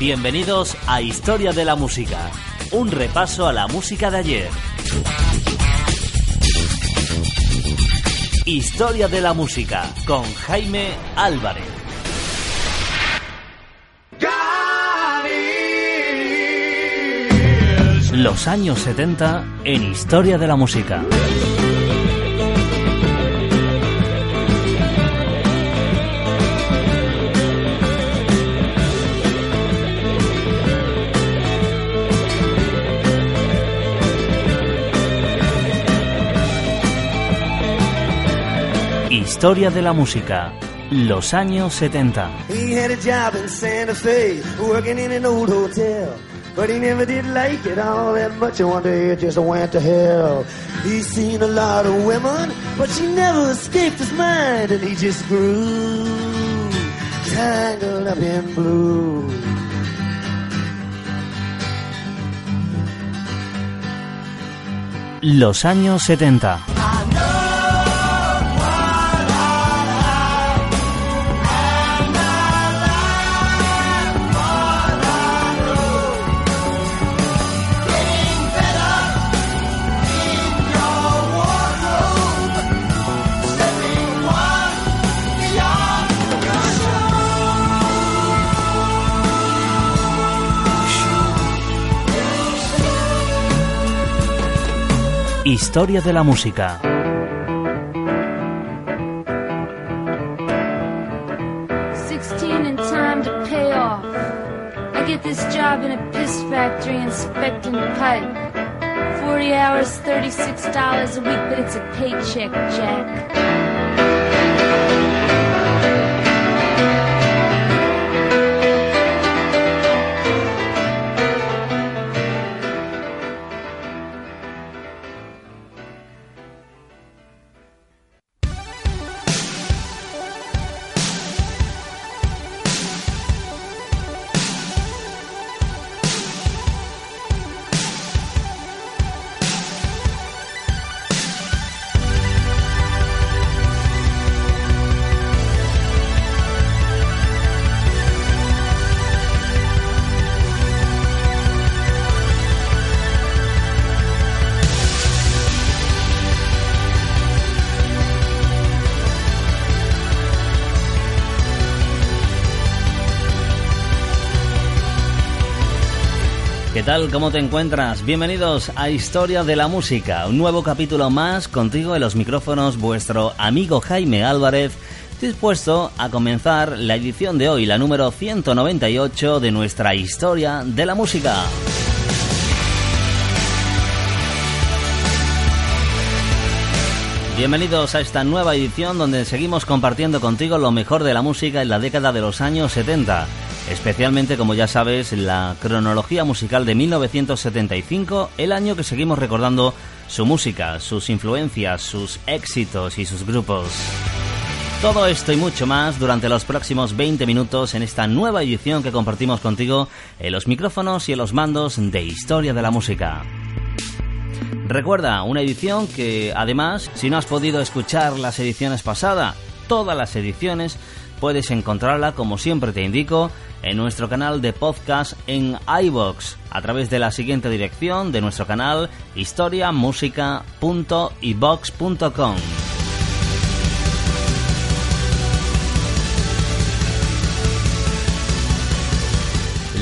Bienvenidos a Historia de la Música, un repaso a la música de ayer. Historia de la Música con Jaime Álvarez. Los años 70 en Historia de la Música. Historia de la música. Los años 70. He had a job in Santa Fe, working in an old hotel. But he never did like it all that much, and one day it just went to hell. He's seen a lot of women, but she never escaped his mind, and he just grew tangled up in blue. Los años 70. Historia de la música. Sixteen in time to pay off. I get this job in a piss factory inspecting pipe. 40 hours, $36 a week, but it's a paycheck, Jack. ¿Qué tal? ¿Cómo te encuentras? Bienvenidos a Historia de la Música, un nuevo capítulo más contigo en los micrófonos, vuestro amigo Jaime Álvarez, dispuesto a comenzar la edición de hoy, la número 198 de nuestra Historia de la Música. Bienvenidos a esta nueva edición donde seguimos compartiendo contigo lo mejor de la música en la década de los años 70 especialmente como ya sabes la cronología musical de 1975, el año que seguimos recordando su música, sus influencias, sus éxitos y sus grupos. Todo esto y mucho más durante los próximos 20 minutos en esta nueva edición que compartimos contigo en los micrófonos y en los mandos de Historia de la Música. Recuerda, una edición que además, si no has podido escuchar las ediciones pasadas, todas las ediciones puedes encontrarla, como siempre te indico, en nuestro canal de podcast en iBox a través de la siguiente dirección de nuestro canal historiamusica.ibox.com.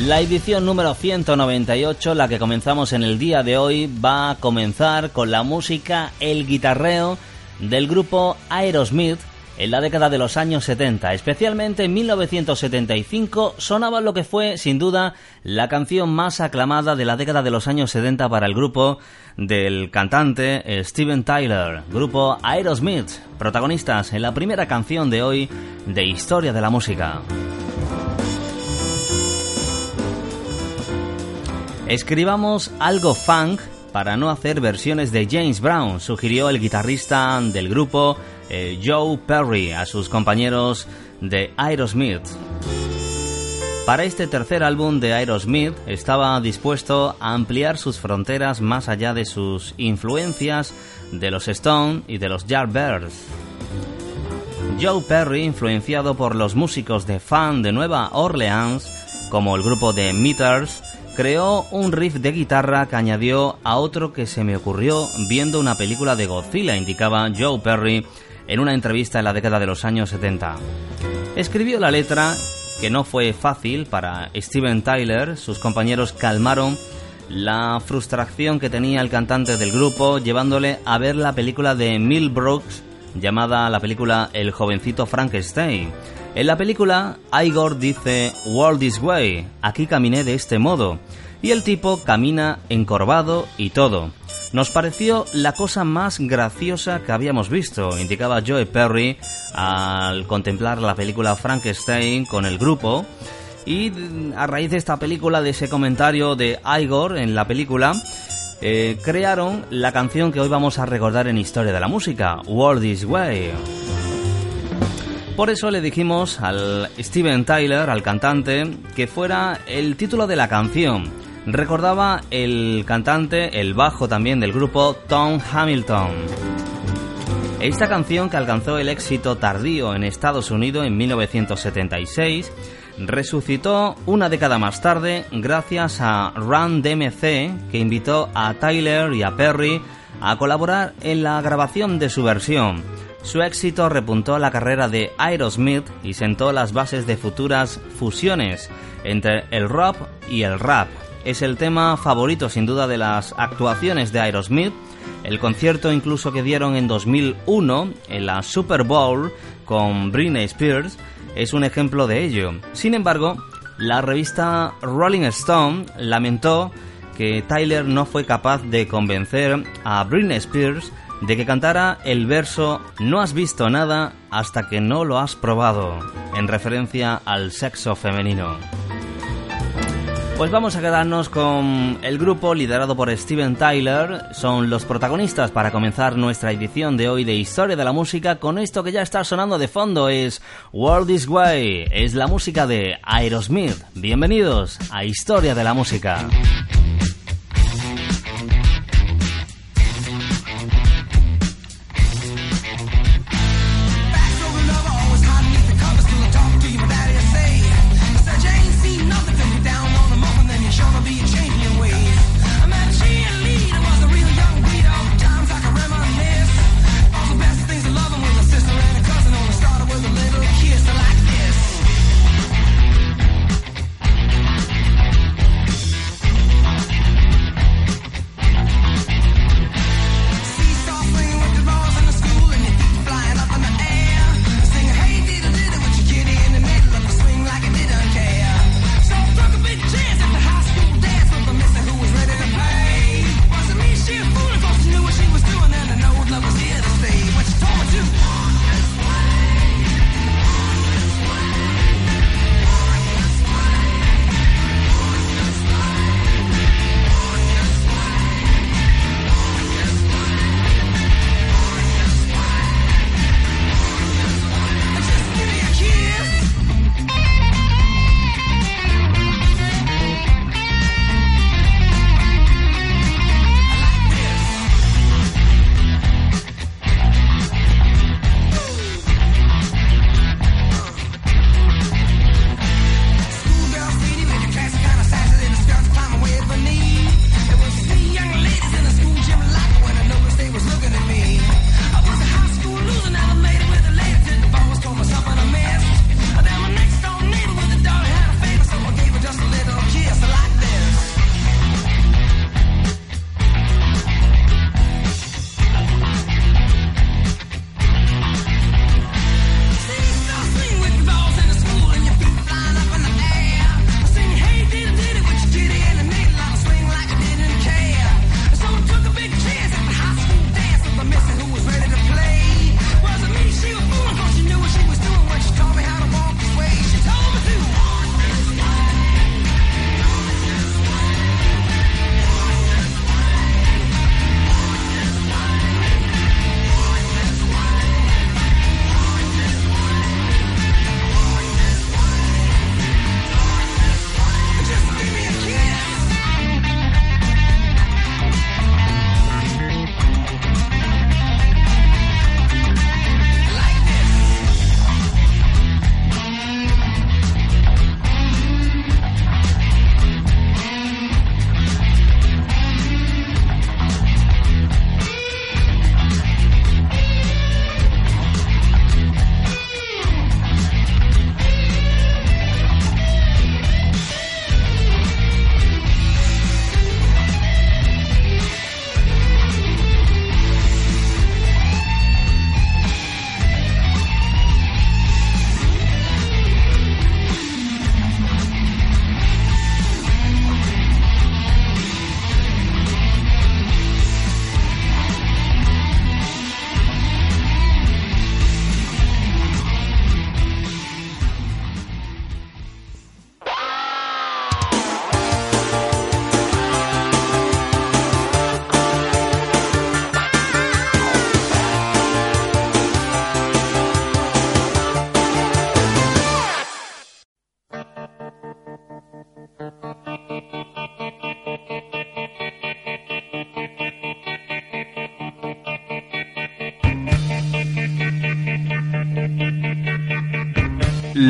La edición número 198, la que comenzamos en el día de hoy, va a comenzar con la música El Guitarreo del grupo Aerosmith en la década de los años 70, especialmente en 1975, sonaba lo que fue, sin duda, la canción más aclamada de la década de los años 70 para el grupo del cantante eh, Steven Tyler, grupo Aerosmith, protagonistas en la primera canción de hoy de Historia de la Música. Escribamos algo funk para no hacer versiones de James Brown, sugirió el guitarrista del grupo eh, Joe Perry a sus compañeros de Aerosmith. Para este tercer álbum de Aerosmith estaba dispuesto a ampliar sus fronteras más allá de sus influencias de los Stone y de los Yardbirds. Joe Perry, influenciado por los músicos de fan de Nueva Orleans, como el grupo de Meters, creó un riff de guitarra que añadió a otro que se me ocurrió viendo una película de Godzilla, indicaba Joe Perry en una entrevista en la década de los años 70. Escribió la letra, que no fue fácil para Steven Tyler, sus compañeros calmaron la frustración que tenía el cantante del grupo llevándole a ver la película de Mil Brooks llamada la película El jovencito Frankenstein. En la película, Igor dice World This Way, aquí caminé de este modo, y el tipo camina encorvado y todo. Nos pareció la cosa más graciosa que habíamos visto, indicaba Joe Perry al contemplar la película Frankenstein con el grupo. Y a raíz de esta película, de ese comentario de Igor en la película, eh, crearon la canción que hoy vamos a recordar en Historia de la Música, World This Way. Por eso le dijimos al Steven Tyler, al cantante, que fuera el título de la canción. Recordaba el cantante, el bajo también del grupo Tom Hamilton. Esta canción que alcanzó el éxito tardío en Estados Unidos en 1976 resucitó una década más tarde gracias a Run DMC que invitó a Tyler y a Perry a colaborar en la grabación de su versión. Su éxito repuntó la carrera de Aerosmith y sentó las bases de futuras fusiones entre el rock y el rap. Es el tema favorito sin duda de las actuaciones de Aerosmith. El concierto incluso que dieron en 2001 en la Super Bowl con Britney Spears es un ejemplo de ello. Sin embargo, la revista Rolling Stone lamentó que Tyler no fue capaz de convencer a Britney Spears de que cantara el verso No has visto nada hasta que no lo has probado, en referencia al sexo femenino. Pues vamos a quedarnos con el grupo liderado por Steven Tyler. Son los protagonistas para comenzar nuestra edición de hoy de Historia de la Música con esto que ya está sonando de fondo es World This Way. Es la música de Aerosmith. Bienvenidos a Historia de la Música.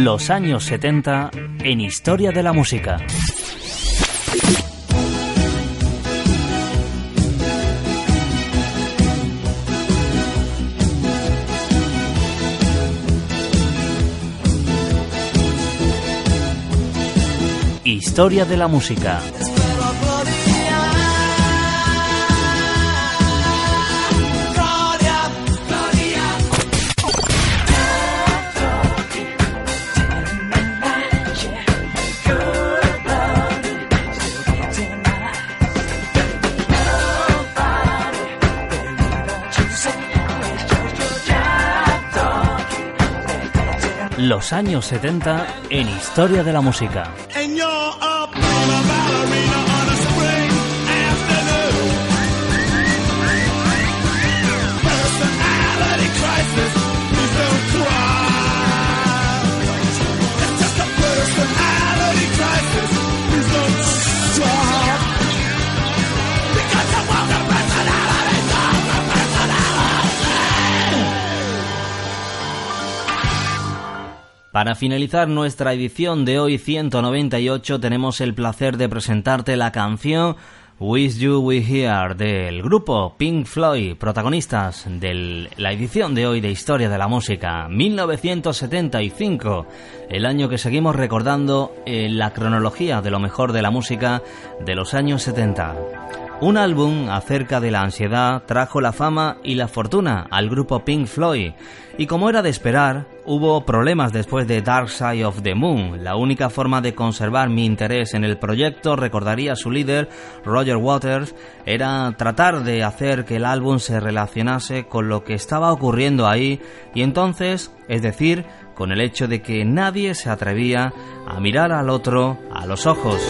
Los años 70 en Historia de la Música. Historia de la Música. Los años 70 en Historia de la Música. Para finalizar nuestra edición de hoy 198 tenemos el placer de presentarte la canción With You We Here del grupo Pink Floyd, protagonistas de la edición de hoy de Historia de la Música, 1975, el año que seguimos recordando en la cronología de lo mejor de la música de los años 70. Un álbum acerca de la ansiedad trajo la fama y la fortuna al grupo Pink Floyd, y como era de esperar, hubo problemas después de Dark Side of the Moon. La única forma de conservar mi interés en el proyecto, recordaría su líder, Roger Waters, era tratar de hacer que el álbum se relacionase con lo que estaba ocurriendo ahí, y entonces, es decir, con el hecho de que nadie se atrevía a mirar al otro a los ojos.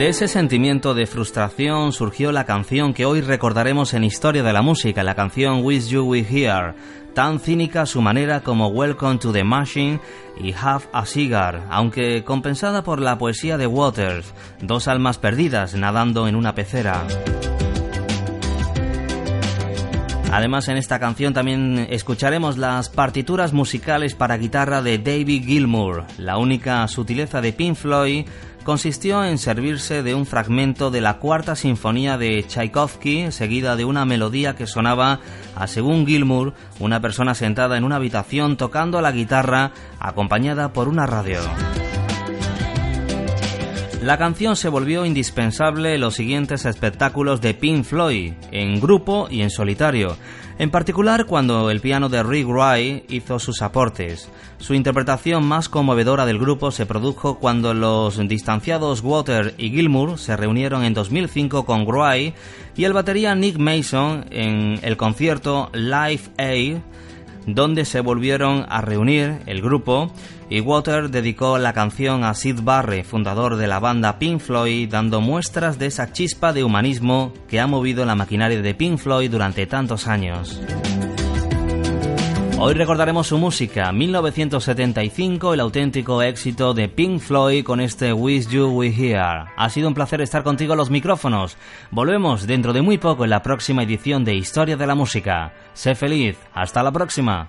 De ese sentimiento de frustración surgió la canción que hoy recordaremos en Historia de la Música, la canción With You We Here, tan cínica su manera como Welcome to the Machine y Have a Cigar, aunque compensada por la poesía de Waters, dos almas perdidas nadando en una pecera. Además, en esta canción también escucharemos las partituras musicales para guitarra de David Gilmour, la única sutileza de Pink Floyd consistió en servirse de un fragmento de la cuarta sinfonía de Tchaikovsky, seguida de una melodía que sonaba según Gilmour, una persona sentada en una habitación tocando la guitarra acompañada por una radio. La canción se volvió indispensable en los siguientes espectáculos de Pink Floyd, en grupo y en solitario, en particular cuando el piano de Rick Wright hizo sus aportes. Su interpretación más conmovedora del grupo se produjo cuando los distanciados Water y Gilmour se reunieron en 2005 con Wright y el batería Nick Mason en el concierto Live Aid donde se volvieron a reunir el grupo y Water dedicó la canción a Sid Barre, fundador de la banda Pink Floyd, dando muestras de esa chispa de humanismo que ha movido la maquinaria de Pink Floyd durante tantos años. Hoy recordaremos su música, 1975, el auténtico éxito de Pink Floyd con este With You We Here. Ha sido un placer estar contigo los micrófonos. Volvemos dentro de muy poco en la próxima edición de Historia de la Música. Sé feliz, hasta la próxima.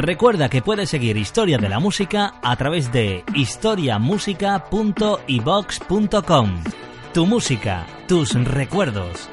Recuerda que puedes seguir Historia de la Música a través de historiamusica.ibox.com. Tu música, tus recuerdos.